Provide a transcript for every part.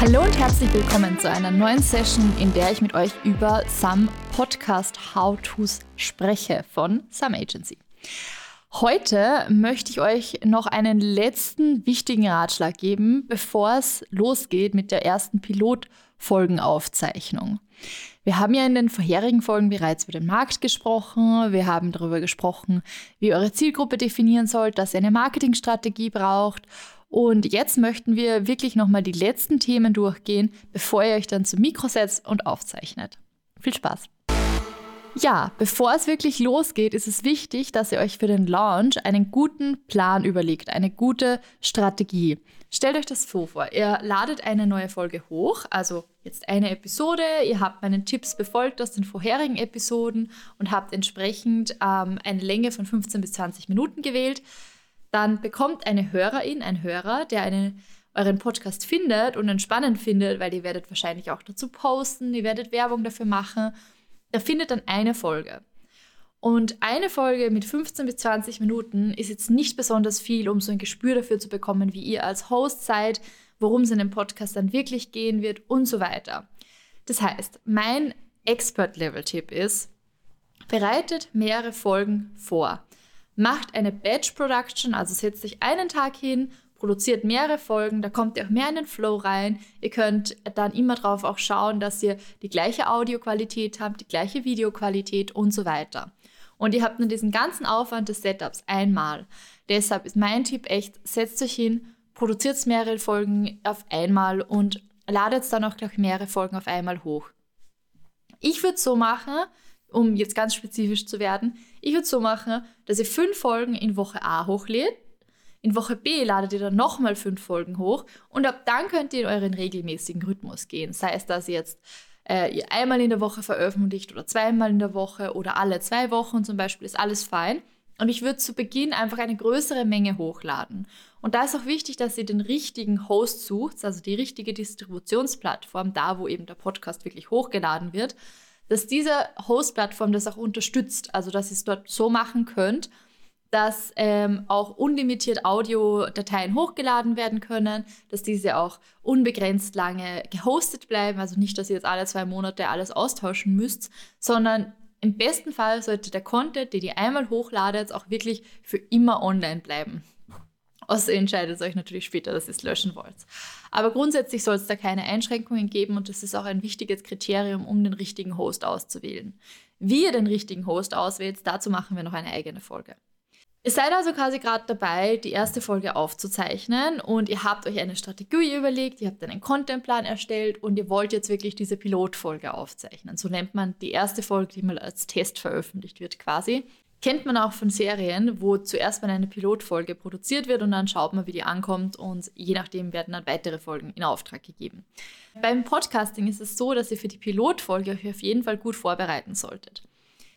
Hallo und herzlich willkommen zu einer neuen Session, in der ich mit euch über Some Podcast How-Tos spreche von Some Agency. Heute möchte ich euch noch einen letzten wichtigen Ratschlag geben, bevor es losgeht mit der ersten Pilotfolgenaufzeichnung. Wir haben ja in den vorherigen Folgen bereits über den Markt gesprochen. Wir haben darüber gesprochen, wie eure Zielgruppe definieren sollt, dass ihr eine Marketingstrategie braucht. Und jetzt möchten wir wirklich nochmal die letzten Themen durchgehen, bevor ihr euch dann zum Mikro setzt und aufzeichnet. Viel Spaß! Ja, bevor es wirklich losgeht, ist es wichtig, dass ihr euch für den Launch einen guten Plan überlegt, eine gute Strategie. Stellt euch das so vor, ihr ladet eine neue Folge hoch, also jetzt eine Episode, ihr habt meinen Tipps befolgt aus den vorherigen Episoden und habt entsprechend ähm, eine Länge von 15 bis 20 Minuten gewählt. Dann bekommt eine Hörerin, ein Hörer, der eine, euren Podcast findet und entspannend findet, weil ihr werdet wahrscheinlich auch dazu posten, ihr werdet Werbung dafür machen der findet dann eine Folge. Und eine Folge mit 15 bis 20 Minuten ist jetzt nicht besonders viel, um so ein Gespür dafür zu bekommen, wie ihr als Host seid, worum es in dem Podcast dann wirklich gehen wird und so weiter. Das heißt, mein Expert-Level-Tipp ist, bereitet mehrere Folgen vor. Macht eine Batch-Production, also setzt euch einen Tag hin produziert mehrere Folgen, da kommt ihr auch mehr in den Flow rein. Ihr könnt dann immer drauf auch schauen, dass ihr die gleiche Audioqualität habt, die gleiche Videoqualität und so weiter. Und ihr habt nur diesen ganzen Aufwand des Setups einmal. Deshalb ist mein Tipp echt, setzt euch hin, produziert mehrere Folgen auf einmal und ladet dann auch gleich mehrere Folgen auf einmal hoch. Ich würde so machen, um jetzt ganz spezifisch zu werden, ich würde so machen, dass ihr fünf Folgen in Woche A hochlädt, in Woche B ladet ihr dann nochmal fünf Folgen hoch und ab dann könnt ihr in euren regelmäßigen Rhythmus gehen. Sei es, dass ihr jetzt äh, ihr einmal in der Woche veröffentlicht oder zweimal in der Woche oder alle zwei Wochen zum Beispiel, ist alles fein. Und ich würde zu Beginn einfach eine größere Menge hochladen. Und da ist auch wichtig, dass ihr den richtigen Host sucht, also die richtige Distributionsplattform, da wo eben der Podcast wirklich hochgeladen wird, dass diese Host-Plattform das auch unterstützt, also dass ihr es dort so machen könnt, dass ähm, auch unlimitiert Audiodateien hochgeladen werden können, dass diese auch unbegrenzt lange gehostet bleiben, also nicht, dass ihr jetzt alle zwei Monate alles austauschen müsst, sondern im besten Fall sollte der Content, den ihr einmal hochladet, auch wirklich für immer online bleiben. Außer ihr entscheidet euch natürlich später, dass ihr es löschen wollt. Aber grundsätzlich soll es da keine Einschränkungen geben und das ist auch ein wichtiges Kriterium, um den richtigen Host auszuwählen. Wie ihr den richtigen Host auswählt, dazu machen wir noch eine eigene Folge. Ihr seid also quasi gerade dabei, die erste Folge aufzuzeichnen und ihr habt euch eine Strategie überlegt, ihr habt einen Contentplan erstellt und ihr wollt jetzt wirklich diese Pilotfolge aufzeichnen. So nennt man die erste Folge, die mal als Test veröffentlicht wird quasi. Kennt man auch von Serien, wo zuerst mal eine Pilotfolge produziert wird und dann schaut man, wie die ankommt und je nachdem werden dann weitere Folgen in Auftrag gegeben. Beim Podcasting ist es so, dass ihr für die Pilotfolge euch auf jeden Fall gut vorbereiten solltet.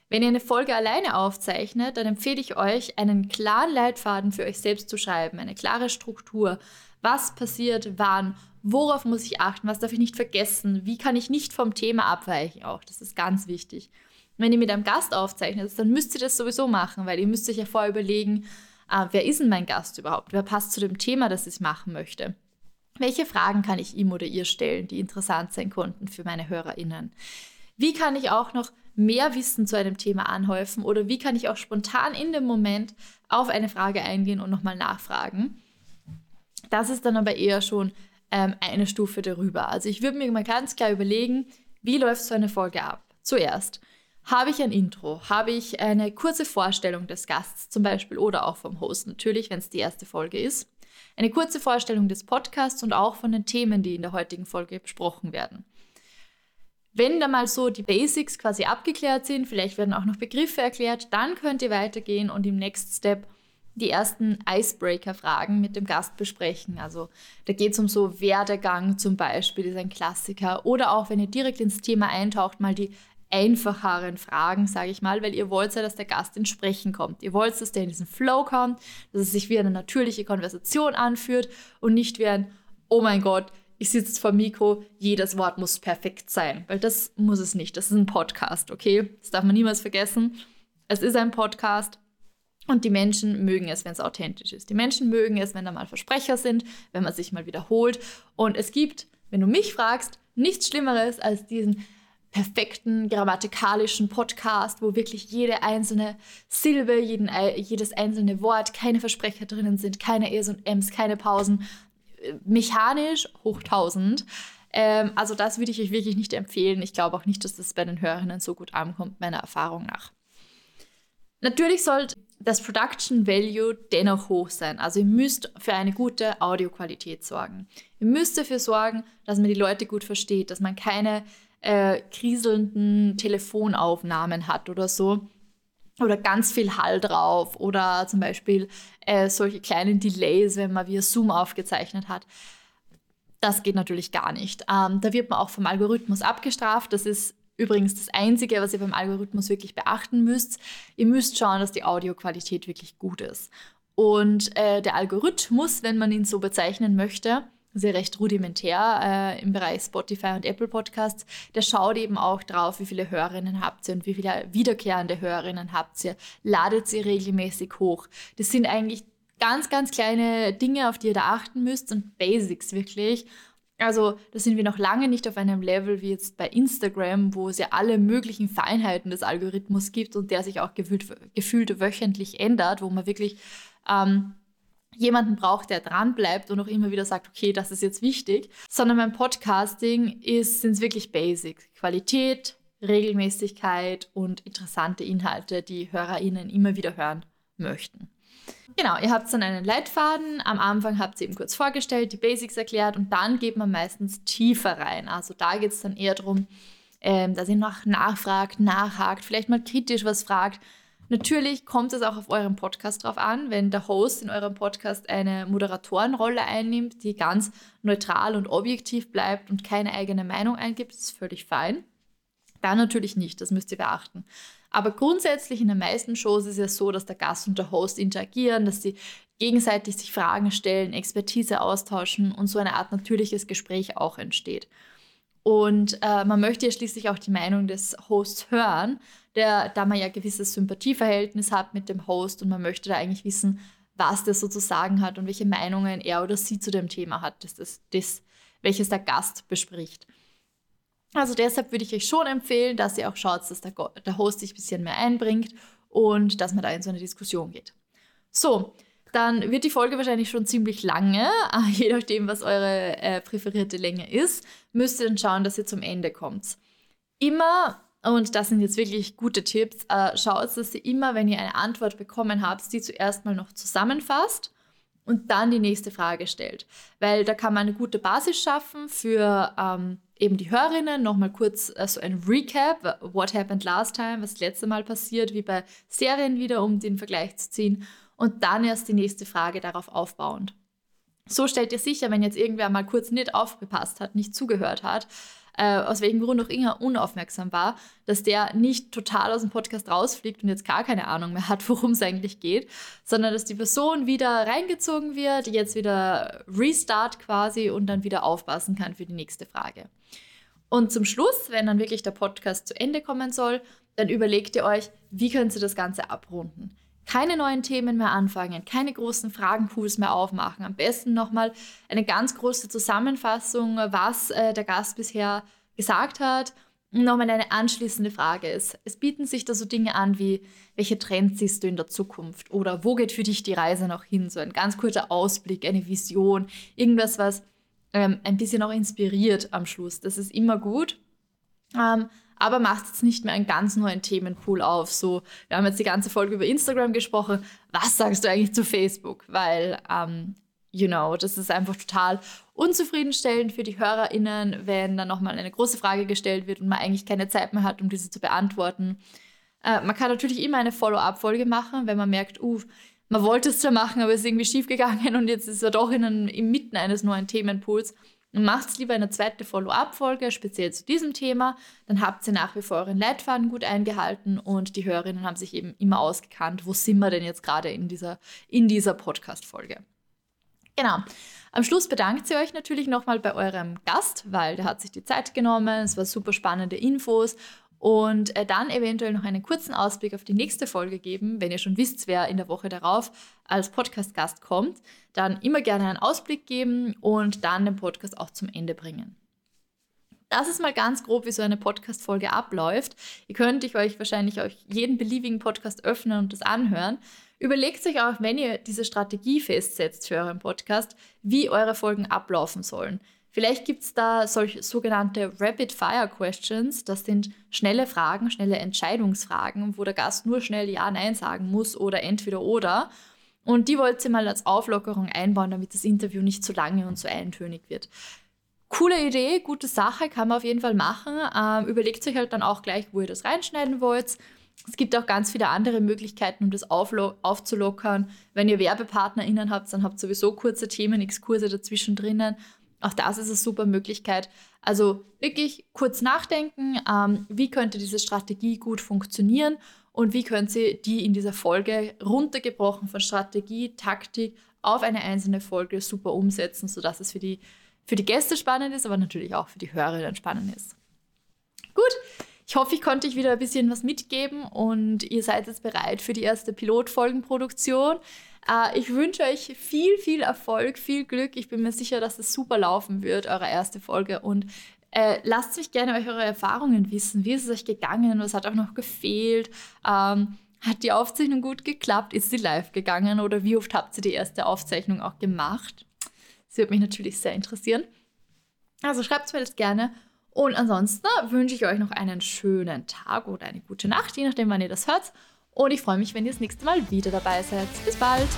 Wenn ihr eine Folge alleine aufzeichnet, dann empfehle ich euch, einen klaren Leitfaden für euch selbst zu schreiben, eine klare Struktur. Was passiert, wann, worauf muss ich achten, was darf ich nicht vergessen, wie kann ich nicht vom Thema abweichen auch, das ist ganz wichtig. Wenn ihr mit einem Gast aufzeichnet, dann müsst ihr das sowieso machen, weil ihr müsst euch ja vorher überlegen, äh, wer ist denn mein Gast überhaupt, wer passt zu dem Thema, das ich machen möchte. Welche Fragen kann ich ihm oder ihr stellen, die interessant sein konnten für meine HörerInnen? Wie kann ich auch noch mehr Wissen zu einem Thema anhäufen oder wie kann ich auch spontan in dem Moment auf eine Frage eingehen und nochmal nachfragen. Das ist dann aber eher schon ähm, eine Stufe darüber. Also ich würde mir mal ganz klar überlegen, wie läuft so eine Folge ab? Zuerst habe ich ein Intro, habe ich eine kurze Vorstellung des Gasts zum Beispiel oder auch vom Host natürlich, wenn es die erste Folge ist. Eine kurze Vorstellung des Podcasts und auch von den Themen, die in der heutigen Folge besprochen werden. Wenn da mal so die Basics quasi abgeklärt sind, vielleicht werden auch noch Begriffe erklärt, dann könnt ihr weitergehen und im Next Step die ersten Icebreaker-Fragen mit dem Gast besprechen. Also da geht es um so Werdegang zum Beispiel, ist ein Klassiker. Oder auch, wenn ihr direkt ins Thema eintaucht, mal die einfacheren Fragen, sage ich mal, weil ihr wollt ja, dass der Gast ins Sprechen kommt. Ihr wollt, dass der in diesen Flow kommt, dass es sich wie eine natürliche Konversation anführt und nicht wie ein, oh mein Gott, ich sitze vor Mikro, jedes Wort muss perfekt sein, weil das muss es nicht. Das ist ein Podcast, okay? Das darf man niemals vergessen. Es ist ein Podcast und die Menschen mögen es, wenn es authentisch ist. Die Menschen mögen es, wenn da mal Versprecher sind, wenn man sich mal wiederholt. Und es gibt wenn du mich fragst, nichts Schlimmeres als diesen perfekten grammatikalischen Podcast, wo wirklich jede einzelne Silbe, jeden, jedes einzelne Wort, keine Versprecher drinnen sind, keine E's und M's, keine Pausen, äh, mechanisch hoch 1000. Ähm, also das würde ich euch wirklich nicht empfehlen. Ich glaube auch nicht, dass das bei den Hörerinnen so gut ankommt, meiner Erfahrung nach. Natürlich sollte das Production Value dennoch hoch sein. Also ihr müsst für eine gute Audioqualität sorgen. Ihr müsst dafür sorgen, dass man die Leute gut versteht, dass man keine äh, kriselnden Telefonaufnahmen hat oder so. Oder ganz viel Hall drauf oder zum Beispiel äh, solche kleinen Delays, wenn man via Zoom aufgezeichnet hat. Das geht natürlich gar nicht. Ähm, da wird man auch vom Algorithmus abgestraft. Das ist übrigens das Einzige, was ihr beim Algorithmus wirklich beachten müsst. Ihr müsst schauen, dass die Audioqualität wirklich gut ist. Und äh, der Algorithmus, wenn man ihn so bezeichnen möchte, sehr recht rudimentär äh, im Bereich Spotify und Apple Podcasts. Der schaut eben auch drauf, wie viele Hörerinnen habt ihr und wie viele wiederkehrende Hörerinnen habt ihr. Ladet sie regelmäßig hoch. Das sind eigentlich ganz, ganz kleine Dinge, auf die ihr da achten müsst und Basics wirklich. Also da sind wir noch lange nicht auf einem Level wie jetzt bei Instagram, wo es ja alle möglichen Feinheiten des Algorithmus gibt und der sich auch gefühlt, gefühlt wöchentlich ändert, wo man wirklich ähm, jemanden braucht, der dran bleibt und auch immer wieder sagt, okay, das ist jetzt wichtig, sondern beim Podcasting sind es wirklich Basics. Qualität, Regelmäßigkeit und interessante Inhalte, die HörerInnen immer wieder hören möchten. Genau, ihr habt dann einen Leitfaden. Am Anfang habt ihr eben kurz vorgestellt, die Basics erklärt und dann geht man meistens tiefer rein. Also da geht es dann eher darum, ähm, dass ihr noch nachfragt, nachhakt, vielleicht mal kritisch was fragt, Natürlich kommt es auch auf euren Podcast drauf an, wenn der Host in eurem Podcast eine Moderatorenrolle einnimmt, die ganz neutral und objektiv bleibt und keine eigene Meinung eingibt, ist völlig fein. Dann natürlich nicht, das müsst ihr beachten. Aber grundsätzlich in den meisten Shows ist es so, dass der Gast und der Host interagieren, dass sie gegenseitig sich Fragen stellen, Expertise austauschen und so eine Art natürliches Gespräch auch entsteht. Und äh, man möchte ja schließlich auch die Meinung des Hosts hören, der, da man ja gewisses Sympathieverhältnis hat mit dem Host und man möchte da eigentlich wissen, was der so zu sagen hat und welche Meinungen er oder sie zu dem Thema hat, das, das, das, welches der Gast bespricht. Also deshalb würde ich euch schon empfehlen, dass ihr auch schaut, dass der, der Host sich ein bisschen mehr einbringt und dass man da in so eine Diskussion geht. So, dann wird die Folge wahrscheinlich schon ziemlich lange, je nachdem, was eure äh, präferierte Länge ist, müsst ihr dann schauen, dass ihr zum Ende kommt. Immer und das sind jetzt wirklich gute Tipps. Äh, schaut, dass ihr immer, wenn ihr eine Antwort bekommen habt, die zuerst mal noch zusammenfasst und dann die nächste Frage stellt. Weil da kann man eine gute Basis schaffen für ähm, eben die Hörerinnen. Nochmal kurz äh, so ein Recap, what happened last time, was das letzte Mal passiert, wie bei Serien wieder, um den Vergleich zu ziehen. Und dann erst die nächste Frage darauf aufbauend. So stellt ihr sicher, wenn jetzt irgendwer mal kurz nicht aufgepasst hat, nicht zugehört hat, äh, aus welchem Grund auch immer unaufmerksam war, dass der nicht total aus dem Podcast rausfliegt und jetzt gar keine Ahnung mehr hat, worum es eigentlich geht, sondern dass die Person wieder reingezogen wird, jetzt wieder Restart quasi und dann wieder aufpassen kann für die nächste Frage. Und zum Schluss, wenn dann wirklich der Podcast zu Ende kommen soll, dann überlegt ihr euch, wie könnt ihr das Ganze abrunden keine neuen Themen mehr anfangen, keine großen Fragenpools mehr aufmachen. Am besten nochmal eine ganz große Zusammenfassung, was äh, der Gast bisher gesagt hat. Und nochmal eine anschließende Frage ist. Es bieten sich da so Dinge an wie, welche Trends siehst du in der Zukunft? Oder wo geht für dich die Reise noch hin? So ein ganz kurzer Ausblick, eine Vision, irgendwas, was ähm, ein bisschen auch inspiriert am Schluss. Das ist immer gut. Ähm, aber macht jetzt nicht mehr einen ganz neuen Themenpool auf. So, wir haben jetzt die ganze Folge über Instagram gesprochen. Was sagst du eigentlich zu Facebook? Weil, ähm, you know, das ist einfach total unzufriedenstellend für die HörerInnen, wenn dann nochmal eine große Frage gestellt wird und man eigentlich keine Zeit mehr hat, um diese zu beantworten. Äh, man kann natürlich immer eine Follow-up-Folge machen, wenn man merkt, uh, man wollte es zwar machen, aber es ist irgendwie schiefgegangen und jetzt ist er doch in einem, inmitten eines neuen Themenpools. Macht lieber eine zweite Follow-up-Folge, speziell zu diesem Thema. Dann habt ihr nach wie vor euren Leitfaden gut eingehalten und die Hörerinnen haben sich eben immer ausgekannt, wo sind wir denn jetzt gerade in dieser, in dieser Podcast-Folge. Genau. Am Schluss bedankt sie euch natürlich nochmal bei eurem Gast, weil der hat sich die Zeit genommen. Es war super spannende Infos und äh, dann eventuell noch einen kurzen Ausblick auf die nächste Folge geben, wenn ihr schon wisst, wer in der Woche darauf als Podcast-Gast kommt, dann immer gerne einen Ausblick geben und dann den Podcast auch zum Ende bringen. Das ist mal ganz grob, wie so eine Podcast-Folge abläuft. Ihr könnt euch wahrscheinlich euch jeden beliebigen Podcast öffnen und das anhören. Überlegt euch auch, wenn ihr diese Strategie festsetzt für euren Podcast, wie eure Folgen ablaufen sollen. Vielleicht gibt es da solche sogenannte Rapid-Fire-Questions. Das sind schnelle Fragen, schnelle Entscheidungsfragen, wo der Gast nur schnell Ja, Nein sagen muss oder entweder oder. Und die wollt ihr mal als Auflockerung einbauen, damit das Interview nicht zu lange und zu eintönig wird. Coole Idee, gute Sache, kann man auf jeden Fall machen. Ähm, überlegt euch halt dann auch gleich, wo ihr das reinschneiden wollt. Es gibt auch ganz viele andere Möglichkeiten, um das aufzulockern. Wenn ihr WerbepartnerInnen habt, dann habt ihr sowieso kurze Themen, Exkurse dazwischen drinnen. Auch das ist eine super Möglichkeit. Also wirklich kurz nachdenken, ähm, wie könnte diese Strategie gut funktionieren und wie könnt ihr die in dieser Folge runtergebrochen von Strategie, Taktik auf eine einzelne Folge super umsetzen, sodass es für die, für die Gäste spannend ist, aber natürlich auch für die Hörerinnen spannend ist. Gut, ich hoffe, ich konnte euch wieder ein bisschen was mitgeben und ihr seid jetzt bereit für die erste Pilotfolgenproduktion. Äh, ich wünsche euch viel, viel Erfolg, viel Glück. Ich bin mir sicher, dass es super laufen wird, eure erste Folge. Und äh, lasst mich gerne eure Erfahrungen wissen. Wie ist es euch gegangen? Was hat auch noch gefehlt? Ähm, hat die Aufzeichnung gut geklappt? Ist sie live gegangen? Oder wie oft habt ihr die erste Aufzeichnung auch gemacht? Das würde mich natürlich sehr interessieren. Also schreibt mir das gerne. Und ansonsten wünsche ich euch noch einen schönen Tag oder eine gute Nacht, je nachdem, wann ihr das hört. Und ich freue mich, wenn ihr das nächste Mal wieder dabei seid. Bis bald!